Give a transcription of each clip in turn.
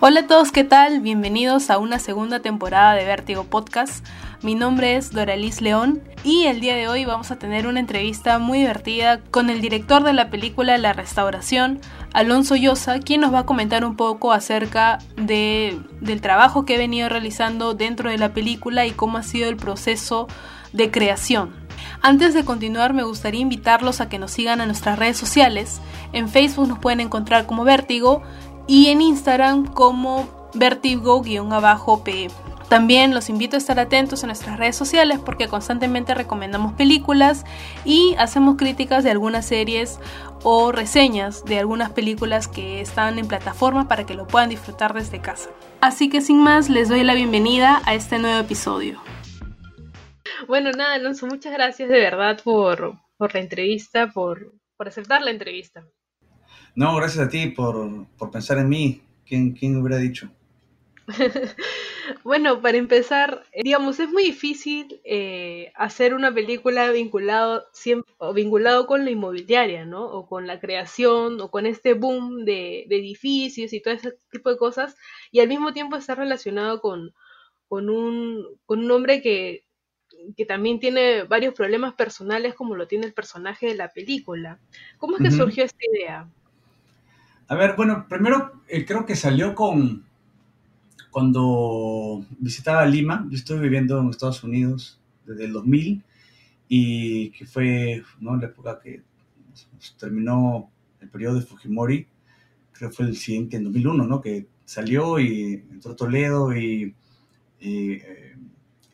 Hola a todos, ¿qué tal? Bienvenidos a una segunda temporada de Vértigo Podcast. Mi nombre es Doralis León y el día de hoy vamos a tener una entrevista muy divertida con el director de la película La Restauración, Alonso Llosa, quien nos va a comentar un poco acerca de, del trabajo que he venido realizando dentro de la película y cómo ha sido el proceso de creación. Antes de continuar, me gustaría invitarlos a que nos sigan a nuestras redes sociales. En Facebook nos pueden encontrar como Vértigo y en Instagram como vertigo-pe. También los invito a estar atentos a nuestras redes sociales porque constantemente recomendamos películas y hacemos críticas de algunas series o reseñas de algunas películas que están en plataforma para que lo puedan disfrutar desde casa. Así que sin más, les doy la bienvenida a este nuevo episodio. Bueno, nada, Alonso, muchas gracias de verdad por, por la entrevista, por, por aceptar la entrevista. No, gracias a ti por, pensar en mí. ¿Quién, quién hubiera dicho? bueno, para empezar, digamos, es muy difícil eh, hacer una película vinculado, siempre, vinculado con la inmobiliaria, ¿no? O con la creación, o con este boom de, edificios y todo ese tipo de cosas, y al mismo tiempo estar relacionado con, con, un, con un hombre que, que también tiene varios problemas personales como lo tiene el personaje de la película. ¿Cómo es que surgió esta idea? A ver, bueno, primero eh, creo que salió con cuando visitaba Lima. Yo estuve viviendo en Estados Unidos desde el 2000 y que fue ¿no? la época que terminó el periodo de Fujimori. Creo que fue el siguiente, en 2001, ¿no? Que salió y entró Toledo y, eh,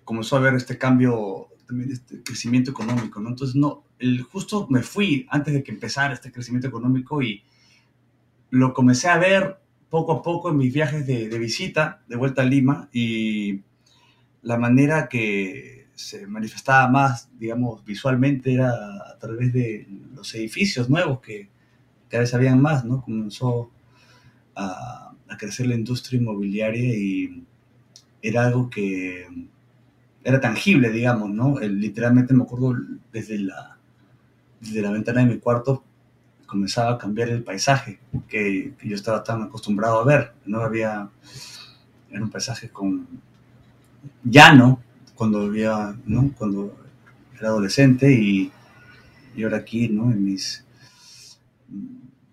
comenzó a ver este cambio, también este crecimiento económico, ¿no? Entonces, no, el, justo me fui antes de que empezara este crecimiento económico y lo comencé a ver poco a poco en mis viajes de, visita de vuelta a Lima y la manera que se manifestaba más, digamos, visualmente era a través de los edificios nuevos que cada vez habían más, ¿no? Comenzó a, crecer la industria inmobiliaria y era algo que era tangible, digamos, ¿no? literalmente me acuerdo desde la, desde la ventana de mi cuarto comenzaba a cambiar el paisaje que, yo estaba tan acostumbrado a ver. No había, era un paisaje con llano cuando vivía, ¿no? Cuando era adolescente y, y ahora aquí, ¿no? En mis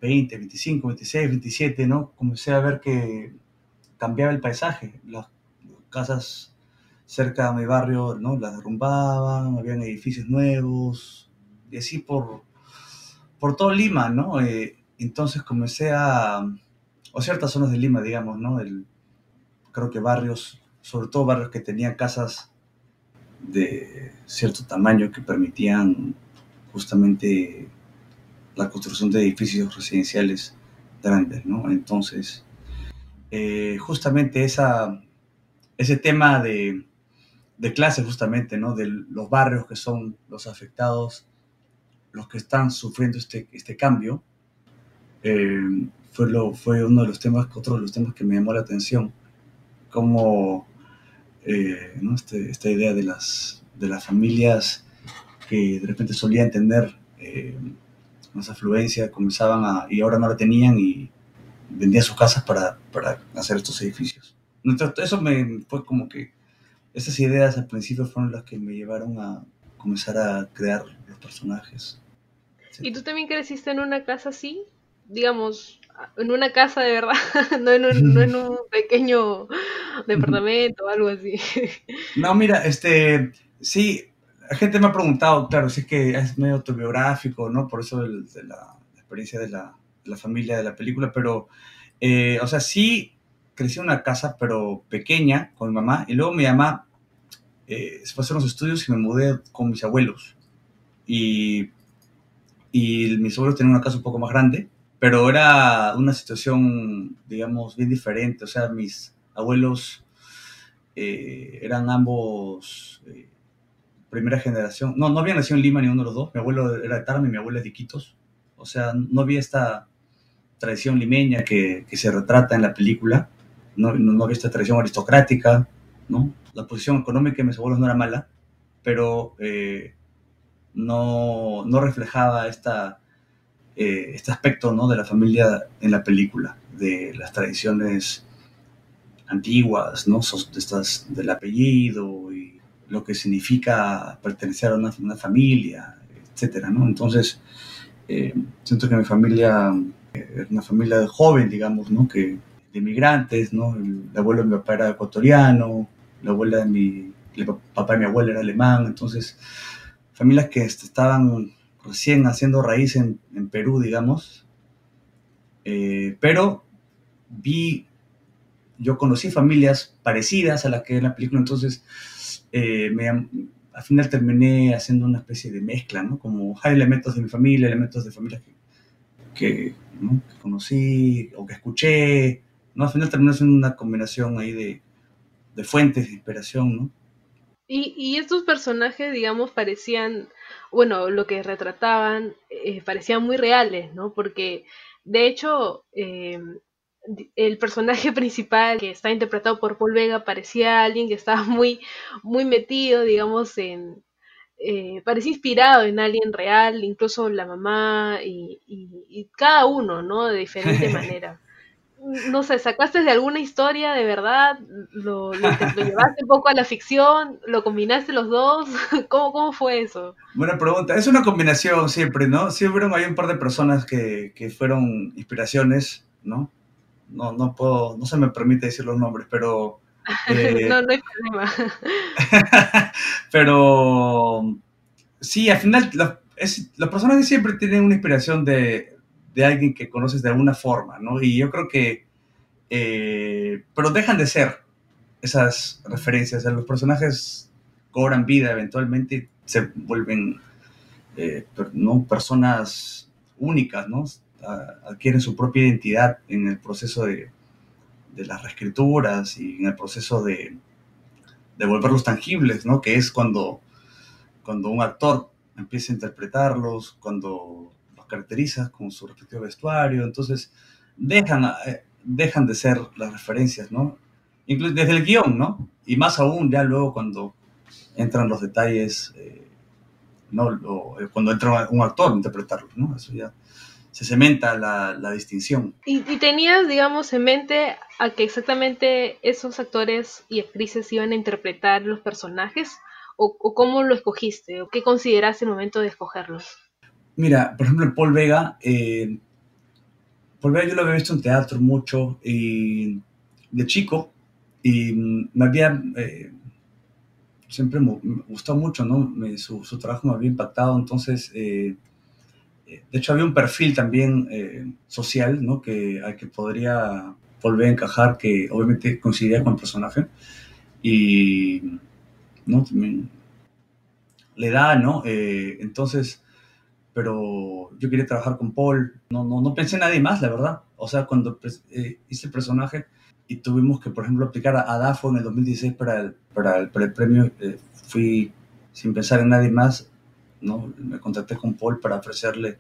20, 25, 26, 27, ¿no? Comencé a ver que cambiaba el paisaje. Las casas cerca de mi barrio, ¿no? Las derrumbaban, habían edificios nuevos, y así por, por todo Lima, ¿no? Eh, entonces comencé a, o ciertas zonas de Lima, digamos, ¿no? El, creo que barrios, sobre todo barrios que tenían casas de cierto tamaño que permitían justamente la construcción de edificios residenciales grandes, ¿no? Entonces, eh, justamente ese tema de, de clase, justamente, ¿no? De los barrios que son los afectados los que están sufriendo este, este cambio, eh, fue, lo, fue uno de los temas, otro de los temas que me llamó la atención, como eh, este, esta idea de las, de las familias que de repente solían tener eh, más afluencia, comenzaban a, y ahora no la tenían y vendían sus casas para, para hacer estos edificios. Entonces, eso me fue como que esas ideas al principio fueron las que me llevaron a comenzar a crear los personajes. ¿Y tú también creciste en una casa así? Digamos, en una casa de verdad, no en un, pequeño departamento o algo así. No, mira, este, sí, la gente me ha preguntado, claro, si es que es medio autobiográfico, ¿no? Por eso de la, experiencia de la, la, familia de la película, pero, eh, o sea, sí crecí en una casa, pero pequeña, con mi mamá, y luego mi mamá eh, se fue a hacer unos estudios y me mudé con mis abuelos. Y y mis abuelos tenían una casa un poco más grande, pero era una situación, digamos, bien diferente. O sea, mis abuelos eh, eran ambos eh, primera generación. No, no habían nacido en Lima ni uno de los dos. Mi abuelo era de Tarma y mi abuela es de Iquitos. O sea, no había esta tradición limeña que, que se retrata en la película. No, no, había esta tradición aristocrática, ¿no? La posición económica de mis abuelos no era mala, pero eh, no, no reflejaba esta, eh, este aspecto ¿no? de la familia en la película, de las tradiciones antiguas, ¿no? Del apellido y lo que significa pertenecer a una, familia, etcétera, ¿no? Entonces, eh, siento que mi familia eh, es una familia joven, digamos, ¿no? Que, de inmigrantes, ¿no? El, abuelo de mi papá era ecuatoriano, la abuela de mi, el papá de mi abuela era alemán, entonces, familias que estaban recién haciendo raíz en, Perú, digamos, eh, pero vi, yo conocí familias parecidas a las que en la película, entonces eh, al final terminé haciendo una especie de mezcla, ¿no? Como hay elementos de mi familia, elementos de familias que, que, conocí o que escuché, ¿no? Al final terminé haciendo una combinación ahí de, de fuentes de inspiración, ¿no? Y, y, estos personajes, digamos, parecían, bueno, lo que retrataban, eh, parecían muy reales, ¿no? Porque, de hecho, eh, el personaje principal que está interpretado por Paul Vega parecía alguien que estaba muy, muy metido, digamos, en... Eh, parecía inspirado en alguien real, incluso la mamá y, y, cada uno, ¿no? De diferente manera. No sé, ¿sacaste de alguna historia de verdad? ¿Lo, llevaste un poco a la ficción? ¿Lo combinaste los dos? ¿Cómo, ¿Cómo fue eso? Buena pregunta. Es una combinación siempre, ¿no? Siempre hay un par de personas que, que fueron inspiraciones, ¿no? no, no puedo, no se me permite decir los nombres, pero... Eh, no, no hay problema. pero sí, al final es, los personajes siempre tienen una inspiración de, de, alguien que conoces de alguna forma, ¿no? Y yo creo que... Eh, pero dejan de ser esas referencias. los personajes cobran vida eventualmente, se vuelven eh, ¿no? personas únicas, ¿no? adquieren su propia identidad en el proceso de, de las reescrituras y en el proceso de, de, volverlos tangibles, ¿no? Que es cuando, cuando un actor empieza a interpretarlos, cuando caracteriza con su respectivo vestuario, entonces dejan, eh, dejan de ser las referencias, ¿no? Incluso desde el guion, ¿no? Y más aún ya luego cuando entran los detalles, eh, ¿no? Eh, cuando entra un actor a interpretarlos, ¿no? Eso ya se cementa la, distinción. ¿Y, tenías, digamos, en mente a que exactamente esos actores y actrices iban a interpretar los personajes? ¿O, cómo lo escogiste? ¿O qué consideraste el momento de escogerlos? Mira, por ejemplo, Paul Vega, eh, Paul Vega yo lo había visto en teatro mucho y de chico y me había... Eh, siempre me, gustó mucho, ¿no? su, su, trabajo me había impactado, entonces... Eh, de hecho, había un perfil también social, ¿no? Que, al que podría volver a encajar, que obviamente coincidía con el personaje. Y, ¿no? También le da, ¿no? Entonces, pero yo quería trabajar con Paul. No, no, no pensé en nadie más, la verdad. O sea, cuando eh, hice el personaje y tuvimos que, por ejemplo, aplicar a, DAFO en el 2016 para el, para el, para el premio, fui sin pensar en nadie más ¿no? Me contacté con Paul para ofrecerle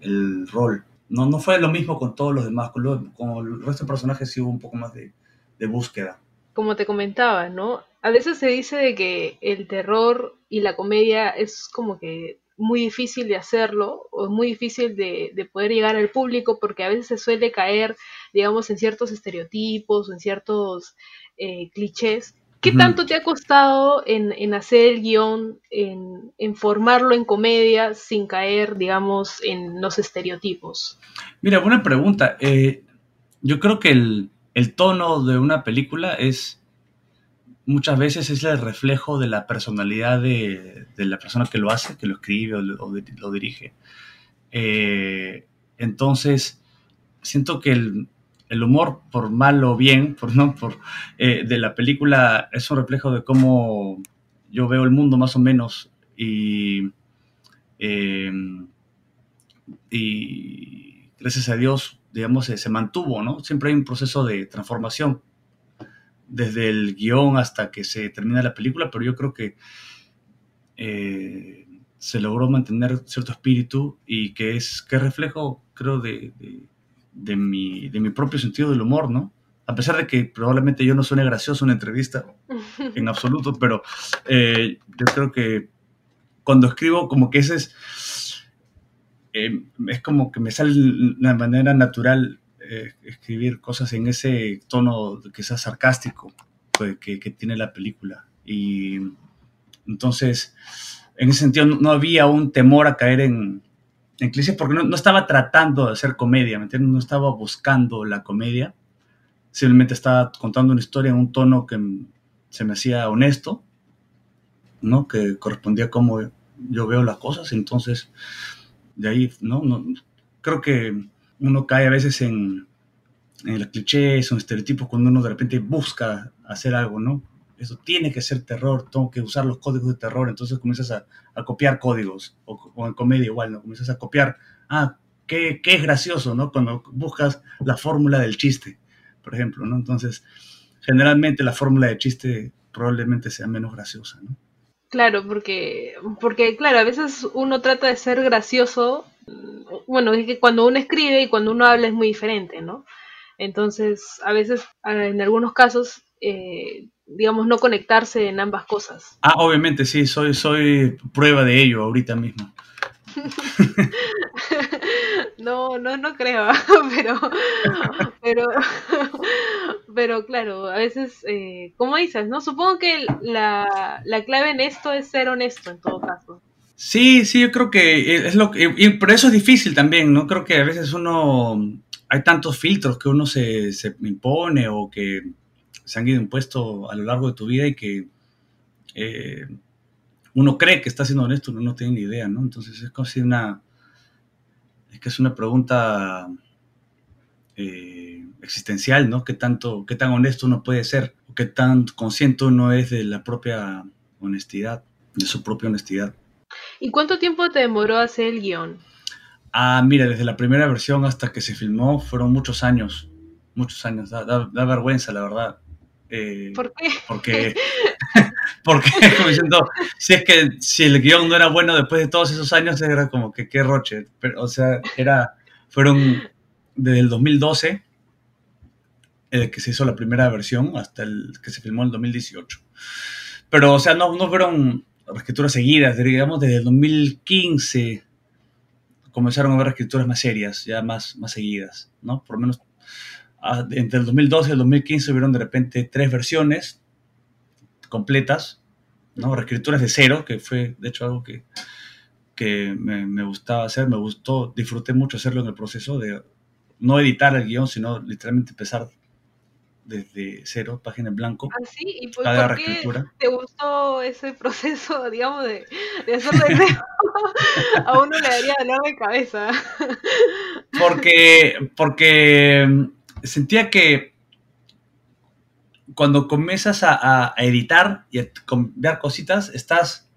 el rol. No, no fue lo mismo con todos los demás, con, el resto de personajes sí hubo un poco más de, de búsqueda. Como te comentaba, ¿no? A veces se dice de que el terror y la comedia es como que muy difícil de hacerlo o es muy difícil de, de, poder llegar al público porque a veces se suele caer, digamos, en ciertos estereotipos o en ciertos eh, clichés ¿Qué tanto te ha costado en, hacer el guion, en, formarlo en comedia sin caer, digamos, en los estereotipos? Mira, buena pregunta. Eh, yo creo que el, tono de una película es muchas veces es el reflejo de la personalidad de, la persona que lo hace, que lo escribe o, lo dirige. Eh, entonces, siento que el, el humor, por mal o bien, por, ¿no? por, eh, de la película es un reflejo de cómo yo veo el mundo más o menos y, em, y gracias a Dios, digamos, se, mantuvo, ¿no? Siempre hay un proceso de transformación desde el guion hasta que se termina la película, pero yo creo que eh, se logró mantener cierto espíritu y que es que reflejo, creo, de de mi, de mi propio sentido del humor, ¿no? A pesar de que probablemente yo no suene gracioso en una entrevista, en absoluto, pero eh, yo creo que cuando escribo, como que ese es, eh, es como que me sale de una manera natural eh, escribir cosas en ese tono sea sarcástico pues, que, que, tiene la película. Y entonces, en ese sentido, no, había un temor a caer en, en clichés porque no, no, estaba tratando de hacer comedia. No estaba buscando la comedia, simplemente estaba contando una historia en un tono que se me hacía honesto, ¿no? Que correspondía a cómo yo veo las cosas, entonces, de ahí, ¿no? no creo que uno cae a veces en, en los clichés o estereotipos cuando uno de repente busca hacer algo, ¿no? Eso tiene que ser terror, tengo que usar los códigos de terror, entonces comienzas a, a copiar códigos, o, o, en comedia igual, ¿no? Comienzas a copiar, ah, qué, qué es gracioso, ¿no? Cuando buscas la fórmula del chiste, por ejemplo, ¿no? Entonces, generalmente la fórmula de chiste probablemente sea menos graciosa, ¿no? Claro, porque, porque, claro, a veces uno trata de ser gracioso bueno, es que cuando uno escribe y cuando uno habla es muy diferente, ¿no? Entonces, a veces, en algunos casos, eh, digamos, no conectarse en ambas cosas. Ah, obviamente, sí, soy, soy prueba de ello ahorita mismo. no, no, no creo, pero, pero, pero claro, a veces, eh, como dices, ¿no? Supongo que la, la clave en esto es ser honesto en todo caso. Sí, sí, yo creo que es lo que, y por eso es difícil también, ¿no? Creo que a veces uno, hay tantos filtros que uno se, se impone o que se han ido impuestos a lo largo de tu vida y que eh, uno cree que está siendo honesto, uno no tiene ni idea, ¿no? Entonces es casi una, es que es una pregunta eh, existencial, ¿no? ¿Qué tanto, qué tan honesto uno puede ser? ¿O qué tan consciente uno es de la propia honestidad, de su propia honestidad? ¿Y cuánto tiempo te demoró hacer el guion? Ah, mira, desde la primera versión hasta que se filmó fueron muchos años, muchos años, da, da, da vergüenza, la verdad. Eh, ¿Por qué? Porque, porque como diciendo, si es que si el guion no era bueno después de todos esos años, era como que qué roche. Pero, o sea, era, fueron desde el 2012, el que se hizo la primera versión, hasta el que se filmó en el 2018. Pero, o sea, no, no fueron escrituras seguidas, digamos, desde el 2015 comenzaron a haber escrituras más serias, ya más, más seguidas, ¿no? Por lo menos entre el 2012 y el 2015 hubieron de repente tres versiones completas, ¿no? Reescrituras de cero, que fue de hecho algo que, que me, me, gustaba hacer, me gustó, disfruté mucho hacerlo en el proceso de no editar el guion, sino literalmente empezar desde cero, página en blanco. ¿Ah, sí? ¿Y por, ¿por qué te gustó ese proceso, digamos, de, de hacerlo de cero? A uno le daría dolor de cabeza. Porque, porque sentía que cuando comienzas a, a editar y a cambiar cositas, estás,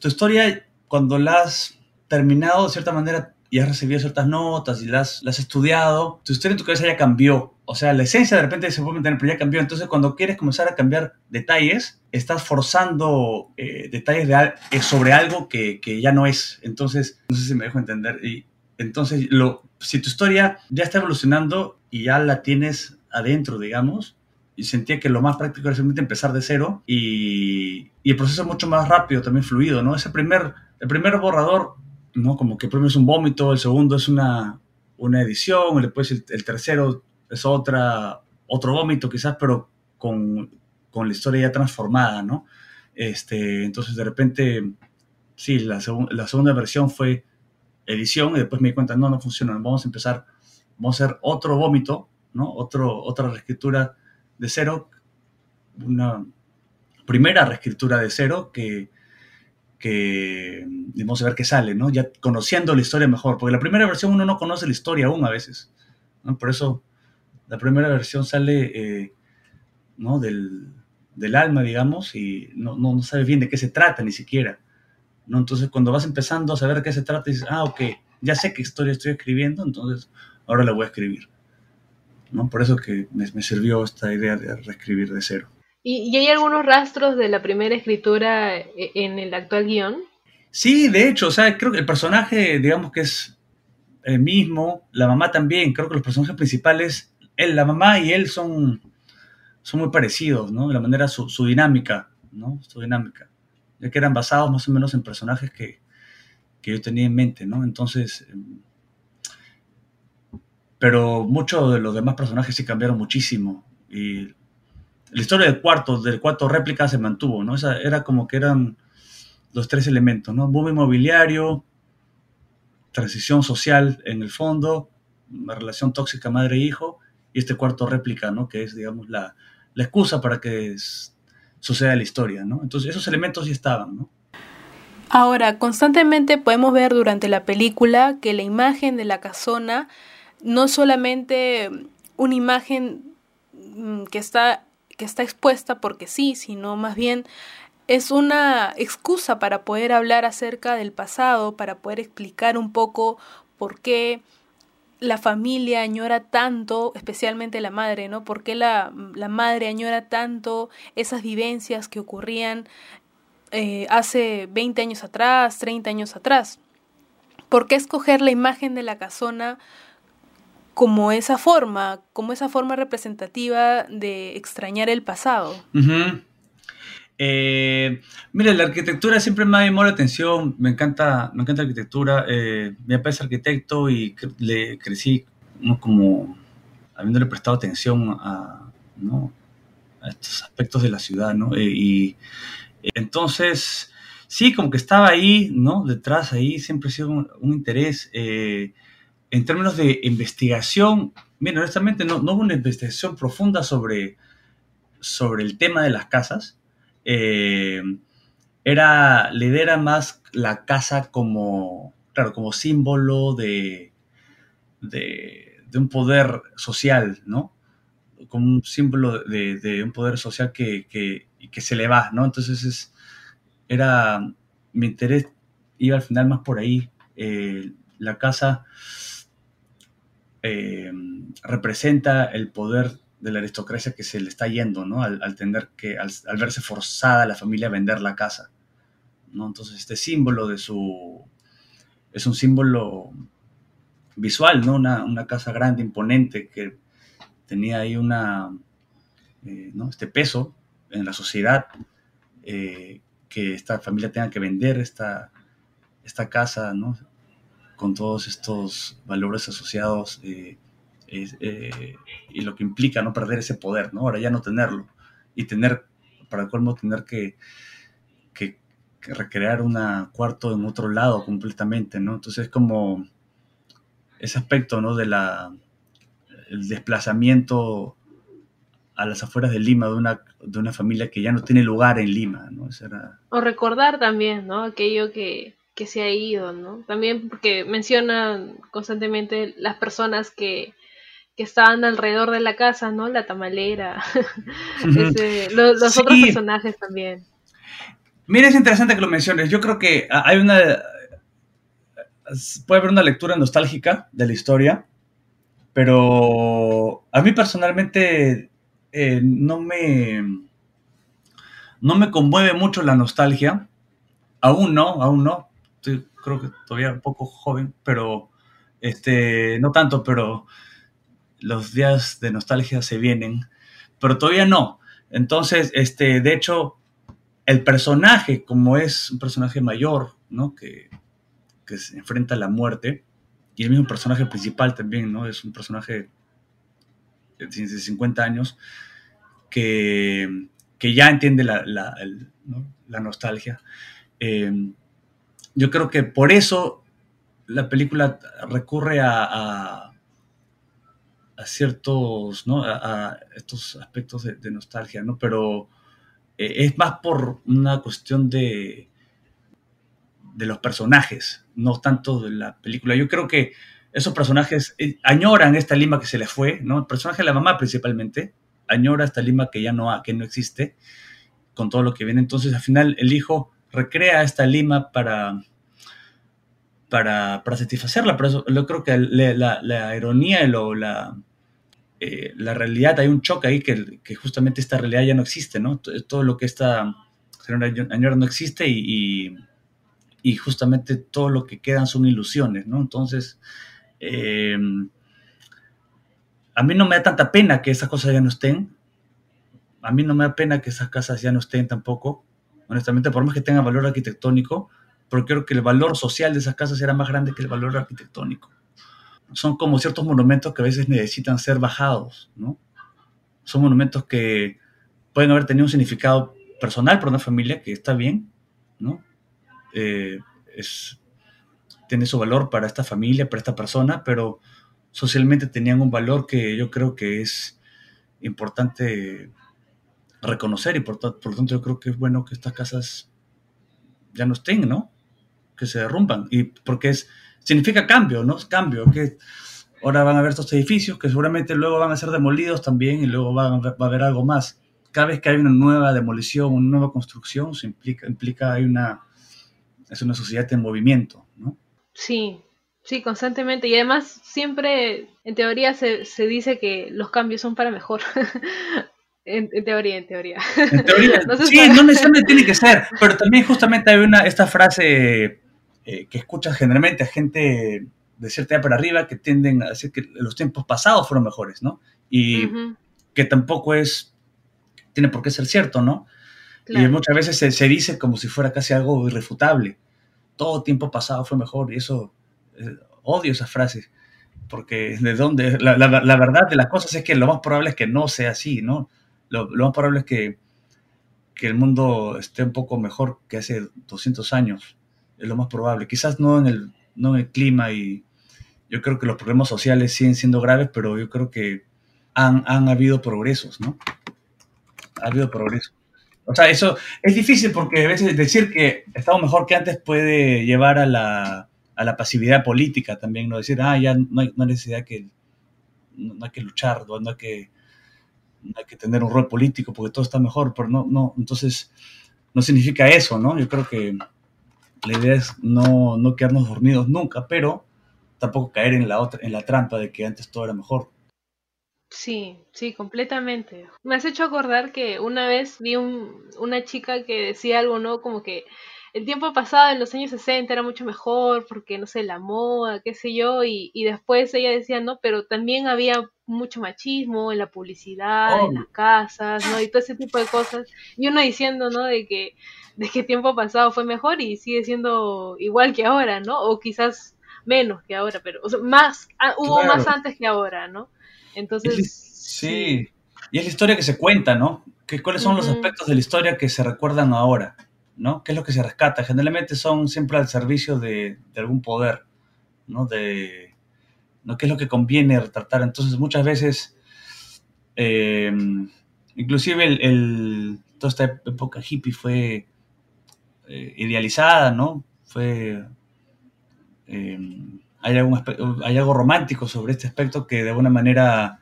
tu historia, cuando la has terminado de cierta manera, y has recibido ciertas notas y las, las has estudiado, tu historia en tu cabeza ya cambió. O sea, la esencia de repente se puede mantener, pero ya cambió. Entonces, cuando quieres comenzar a cambiar detalles, estás forzando eh, detalles de, eh, sobre algo que, ya no es. Entonces, no sé si me dejo entender. Y entonces, si tu historia ya está evolucionando y ya la tienes adentro, digamos, y sentía que lo más práctico era simplemente empezar de cero y, y el proceso es mucho más rápido, también fluido, ¿no? Ese primer, el primer borrador ¿no? Como que primero es un vómito, el segundo es una, una edición, después el, el, tercero es otra, otro vómito quizás, pero con, con, la historia ya transformada, ¿no? Este, entonces de repente, sí, la, la segunda versión fue edición y después me di cuenta, no, no funciona, vamos a empezar, vamos a hacer otro vómito, ¿no? Otro, otra reescritura de cero, una primera reescritura de cero que que vamos a ver qué sale, ¿no? Ya conociendo la historia mejor, porque la primera versión uno no conoce la historia aún a veces, ¿no? Por eso la primera versión sale, eh, ¿no? Del, del, alma, digamos, y no, no, no sabes bien de qué se trata ni siquiera, ¿no? Entonces cuando vas empezando a saber de qué se trata, dices, ah, ok, ya sé qué historia estoy escribiendo, entonces ahora la voy a escribir, ¿no? Por eso que me, me sirvió esta idea de reescribir de cero. ¿Y, ¿Y, hay algunos rastros de la primera escritura e, en el actual guion? Sí, de hecho, o sea, creo que el personaje, digamos que es el mismo, la mamá también, creo que los personajes principales, él, la mamá y él son, son muy parecidos, ¿no? De la manera, su, dinámica, ¿no? Su dinámica, ya que eran basados más o menos en personajes que, que yo tenía en mente, ¿no? Entonces, pero muchos de los demás personajes sí cambiaron muchísimo. Y la historia del cuarto, del cuarto réplica se mantuvo, ¿no? Esa era como que eran los tres elementos, ¿no? Boom inmobiliario, transición social en el fondo, relación tóxica madre-hijo y este cuarto réplica, ¿no? Que es, digamos, la, la excusa para que suceda la historia, ¿no? Entonces esos elementos sí estaban, ¿no? Ahora, constantemente podemos ver durante la película que la imagen de la casona no solamente una imagen mm, que está, que está expuesta porque sí, sino más bien es una excusa para poder hablar acerca del pasado, para poder explicar un poco por qué la familia añora tanto, especialmente la madre, ¿no? ¿Por qué la, la madre añora tanto esas vivencias que ocurrían eh, hace 20 años atrás, 30 años atrás? ¿Por qué escoger la imagen de la casona como esa forma, como esa forma representativa de extrañar el pasado? Eh, mira, la arquitectura siempre me ha llamado la atención, me encanta, me encanta la arquitectura, eh, mi papá es arquitecto y le crecí como habiéndole prestado atención a, estos aspectos de la ciudad, ¿no? Eh, y entonces, sí, como que estaba ahí, ¿no? Detrás, ahí siempre ha sido un, interés. en términos de investigación, mira, honestamente no, no hubo una investigación profunda sobre, sobre el tema de las casas, eh, era, le era más la casa como, claro, como símbolo de, de, un poder social, ¿no? Como un símbolo de, un poder social que, que, se le va, ¿no? Entonces es, era, mi interés iba al final más por ahí. Eh, la casa eh, representa el poder de la aristocracia que se le está yendo, ¿no? Al, tener que, al, verse forzada la familia a vender la casa, ¿no? Entonces este símbolo de su, es un símbolo visual, ¿no? Una, casa grande, imponente, que tenía ahí una, eh, ¿no? Este peso en la sociedad, eh, que esta familia tenga que vender esta, esta casa, ¿no? Con todos estos valores asociados. Eh, eh, y lo que implica no perder ese poder, ¿no? Ahora ya no tenerlo y tener, para el colmo, tener que, recrear un cuarto en otro lado completamente, ¿no? Entonces es como ese aspecto, ¿no? De la, el desplazamiento a las afueras de Lima de una, de una familia que ya no tiene lugar en Lima, ¿no? O recordar también, ¿no? Aquello que, que se ha ido, ¿no? También porque mencionan constantemente las personas que que estaban alrededor de la casa, ¿no? La tamalera, los, otros personajes también. Mira, es interesante que lo menciones. Yo creo que hay una... Puede haber una lectura nostálgica de la historia, pero a mí personalmente eh, no me... No me conmueve mucho la nostalgia. Aún no, aún no. creo que todavía un poco joven, pero este, no tanto, pero los días de nostalgia se vienen, pero todavía no. Entonces, este, de hecho, el personaje, como es un personaje mayor, ¿no? Que, que se enfrenta a la muerte, y el mismo personaje principal también, ¿no? Es un personaje de 50 años que, que ya entiende la, la, nostalgia. Eh, yo creo que por eso la película recurre a ciertos, ¿no? A, estos aspectos de, nostalgia, ¿no? Pero eh, es más por una cuestión de, de los personajes, no tanto de la película. Yo creo que esos personajes eh, añoran esta Lima que se les fue, ¿no? El personaje de la mamá principalmente añora esta Lima que ya no, que no existe, con todo lo que viene. Entonces, al final, el hijo recrea esta Lima para, para, para satisfacerla. Pero eso, yo creo que la, la, ironía y lo, la, eh, la realidad, hay un choque ahí que, justamente esta realidad ya no existe, ¿no? Todo lo que esta añora no existe y, y, justamente todo lo que quedan son ilusiones, ¿no? Entonces, em, a mí no me da tanta pena que esas cosas ya no estén, a mí no me da pena que esas casas ya no estén tampoco, honestamente, por más que tengan valor arquitectónico, porque creo que el valor social de esas casas era más grande que el valor arquitectónico. Son como ciertos monumentos que a veces necesitan ser bajados, ¿no? Son monumentos que pueden haber tenido un significado personal para una familia, que está bien, ¿no? Eh, es, tiene su valor para esta familia, para esta persona, pero socialmente tenían un valor que yo creo que es importante reconocer y por, por lo tanto yo creo que es bueno que estas casas ya no estén, ¿no? Que se derrumban. Y porque es, significa cambio, ¿no? Cambio, que ahora van a haber estos edificios que seguramente luego van a ser demolidos también y luego va a haber algo más. Cada vez que hay una nueva demolición, una nueva construcción, se implica, implica hay una, es una sociedad en movimiento, ¿no? Sí, sí, constantemente. Y además siempre, en teoría, se, se dice que los cambios son para mejor. En, teoría, en teoría. En teoría, sí, no necesariamente tiene que ser, pero también justamente hay una, esta frase eh, que escuchas generalmente a gente de cierta edad para arriba que tienden a decir que los tiempos pasados fueron mejores, ¿no? Y que tampoco es, tiene por qué ser cierto, ¿no? Y muchas veces se, se, dice como si fuera casi algo irrefutable. Todo tiempo pasado fue mejor y eso, eh, odio esas frases, porque de dónde, la, la, la verdad de las cosas es que lo más probable es que no sea así, ¿no? lo, más probable es que, el mundo esté un poco mejor que hace 200 años. Es lo más probable. Quizás no en el, no en el clima y yo creo que los problemas sociales siguen siendo graves, pero yo creo que han, habido progresos, ¿no? Ha habido progreso. O sea, eso es difícil porque a veces decir que estamos mejor que antes puede llevar a la, a la pasividad política también, ¿no? Decir, ah, ya no hay, necesidad que, no hay que luchar, no hay que hay que tener un rol político porque todo está mejor, pero no, no, entonces no significa eso, ¿no? Yo creo que la idea es no, no quedarnos dormidos nunca, pero tampoco caer en la, otra, en la trampa de que antes todo era mejor. Sí, sí, completamente. Me has hecho acordar que una vez vi un, una chica que decía algo, ¿no? Como que el tiempo pasado, en los años 60, era mucho mejor porque, no sé, la moda, qué sé yo, y, y después ella decía, no, pero también había mucho machismo en la publicidad, en las casas, ¿no? Y todo ese tipo de cosas. Y uno diciendo, ¿no? De que, de que tiempo pasado fue mejor y sigue siendo igual que ahora, ¿no? O quizás menos que ahora, pero más, ah, hubo más antes que ahora, ¿no? Entonces... sí. y es la historia que se cuenta, ¿no? Que, ¿Cuáles son los aspectos de la historia que se recuerdan ahora? ¿No? ¿Qué es lo que se rescata? Generalmente son siempre al servicio de, algún poder, ¿no? De, ¿no? ¿Qué es lo que conviene retratar? Entonces, muchas veces, eh, inclusive el, toda esta época hippie fue eh, idealizada, ¿no? Fue... Eh, hay, hay, algo romántico sobre este aspecto que de alguna manera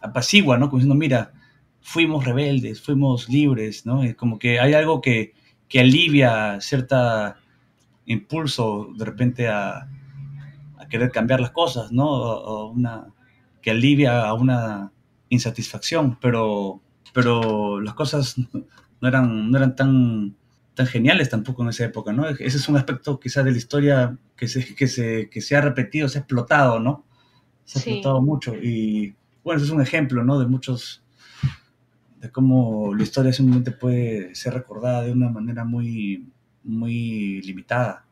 apacigua, ¿no? Como diciendo, mira, fuimos rebeldes, fuimos libres, ¿no? Es como que hay algo que, que alivia cierta impulso de repente a, a querer cambiar las cosas, ¿no? O una, que alivia a una insatisfacción, pero, pero las cosas no eran, no eran tan, tan geniales tampoco en esa época, ¿no? Ese es un aspecto quizás de la historia que se, que se, que se ha repetido, se ha explotado, ¿no? Se ha explotado mucho y bueno, ese es un ejemplo, ¿no? De muchos de cómo la historia simplemente puede ser recordada de una manera muy, muy limitada.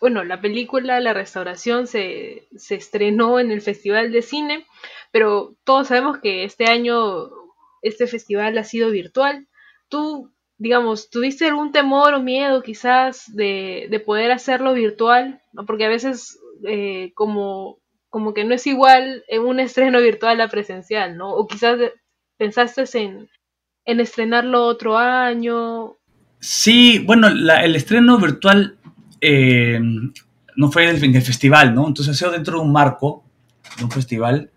Bueno, la película La Restauración se, se estrenó en el Festival de Cine, pero todos sabemos que este año este festival ha sido virtual. ¿Tú, digamos, tuviste algún temor o miedo quizás de, de poder hacerlo virtual? Porque a veces eh, como, como que no es igual en un estreno virtual a presencial, ¿no? O quizás ¿Pensaste en, en estrenarlo otro año? Sí, bueno, el estreno virtual eh, no fue en el festival, ¿no? Entonces ha sido dentro de un marco, de un festival,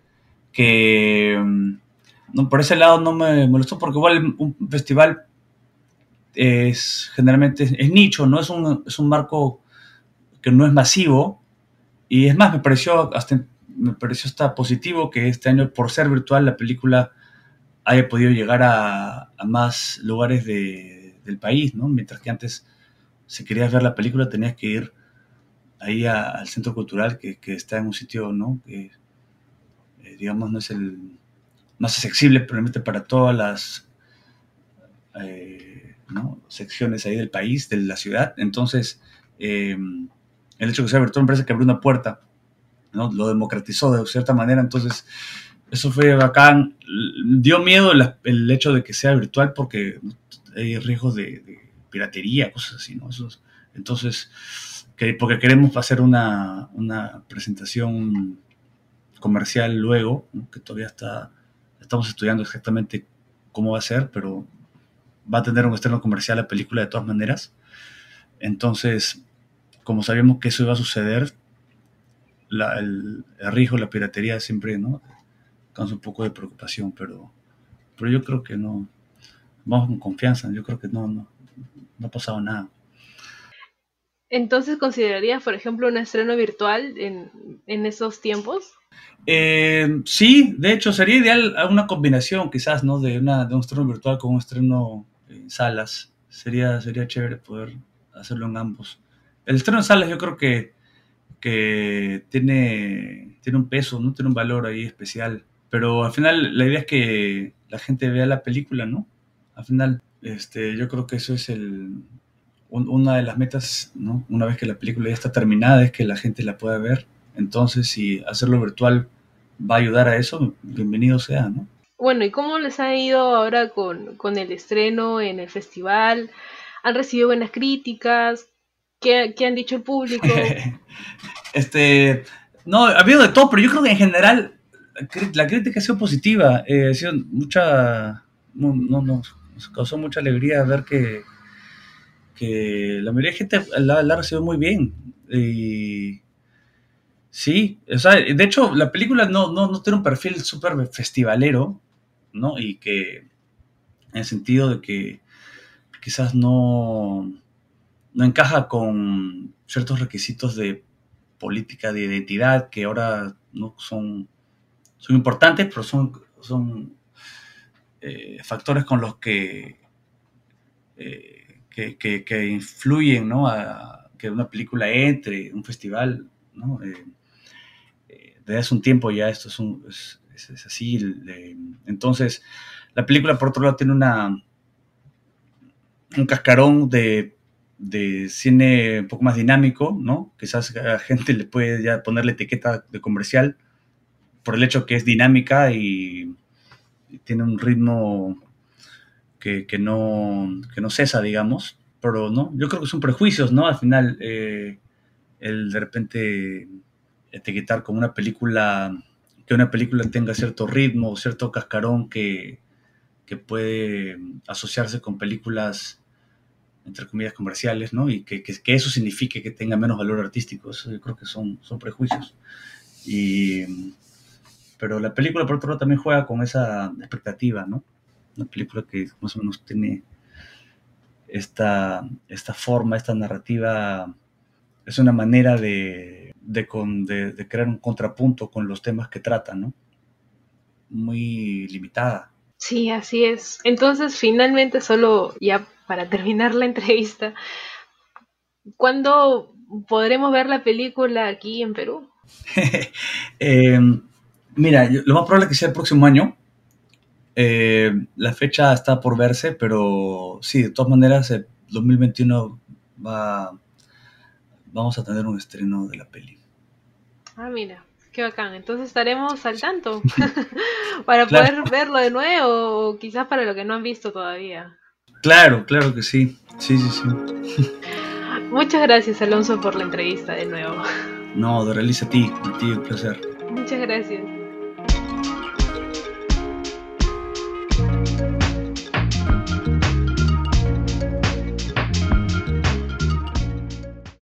que no, por ese lado no me molestó, porque igual un festival es generalmente es nicho, ¿no? Es un, es un marco que no es masivo, y es más, me pareció hasta, me pareció hasta positivo que este año, por ser virtual, la película haya podido llegar a, más lugares del país, ¿no? Mientras que antes, si querías ver la película, tenías que ir ahí al centro cultural que, está en un sitio, ¿no? Que, eh, digamos, no es el más accesible, probablemente para todas las eh, secciones ahí del país, de la ciudad. Entonces, em, el hecho de que sea virtual me parece que abrió una puerta, ¿no? Lo democratizó de cierta manera, entonces eso fue bacán. Dio miedo el, hecho de que sea virtual porque hay riesgos de, piratería, cosas así, ¿no? entonces, porque queremos hacer una, una presentación comercial luego, que todavía está, estamos estudiando exactamente cómo va a ser, pero va a tener un estreno comercial la película de todas maneras. Entonces, como sabíamos que eso iba a suceder, el, riesgo, la piratería siempre, ¿no? Causa un poco de preocupación, pero, pero yo creo que no, vamos con confianza, yo creo que no, no, no ha pasado nada. Entonces, ¿considerarías, por ejemplo, un estreno virtual en, en esos tiempos? Eh, sí, de hecho, sería ideal una combinación quizás, ¿no? De, una, de un estreno virtual con un estreno en salas. Sería, sería chévere poder hacerlo en ambos. El estreno en salas yo creo que, que tiene, tiene un peso, ¿no? Tiene un valor ahí especial. Pero al final la idea es que la gente vea la película, ¿no? Al final, este, yo creo que eso es el, una de las metas, ¿no? Una vez que la película ya está terminada, es que la gente la pueda ver. Entonces, si hacerlo virtual va a ayudar a eso, bienvenido sea, ¿no? Bueno, ¿y cómo les ha ido ahora con, el estreno en el festival? ¿Han recibido buenas críticas? ¿Qué, han dicho el público? este, no, ha habido de todo, pero yo creo que en general la crítica ha sido positiva. Eh, ha sido mucha, no, no, nos causó mucha alegría ver que, que la mayoría de gente la, la ha recibido muy bien. Y Sí, o sea, de hecho, la película no, no, tiene un perfil súper festivalero, ¿no? Y que, en el sentido de que quizás no, no encaja con ciertos requisitos de política de identidad que ahora no son, son importantes, pero son, son eh, factores con los que, eh, que, influyen ¿no? a que una película entre, un festival, ¿no? Eh, desde hace un tiempo ya esto es, un, es, así. entonces, la película, por otro lado, tiene una un cascarón de, cine un poco más dinámico, ¿no? Quizás a la gente le puede ya poner la etiqueta de comercial por el hecho que es dinámica y, tiene un ritmo que, no, que no cesa, digamos. Pero no, yo creo que son prejuicios, ¿no? Al final, eh, el de repente etiquetar como una película, que una película tenga cierto ritmo, cierto cascarón que, puede asociarse con películas, entre comillas, comerciales, ¿no? Y que, eso signifique que tenga menos valor artístico. Eso yo creo que son, son prejuicios. Y, pero la película, por otro lado, también juega con esa expectativa, ¿no? Una película que más o menos tiene esta, esta forma, esta narrativa, es una manera de de, crear un contrapunto con los temas que trata, ¿no? Muy limitada. Sí, así es. Entonces, finalmente, solo ya para terminar la entrevista, ¿cuándo podremos ver la película aquí en Perú? Em, mira, lo más probable es que sea el próximo año. Eh, la fecha está por verse, pero sí, de todas maneras, el 2021 va, vamos a tener un estreno de la peli. Ah, mira, qué bacán. Entonces estaremos al tanto para poder verlo de nuevo o quizás para lo que no han visto todavía. Claro, claro que sí. Sí, sí, sí. Muchas gracias, Alonso, por la entrevista de nuevo. No, Doraliza a ti, a ti un placer. Muchas gracias.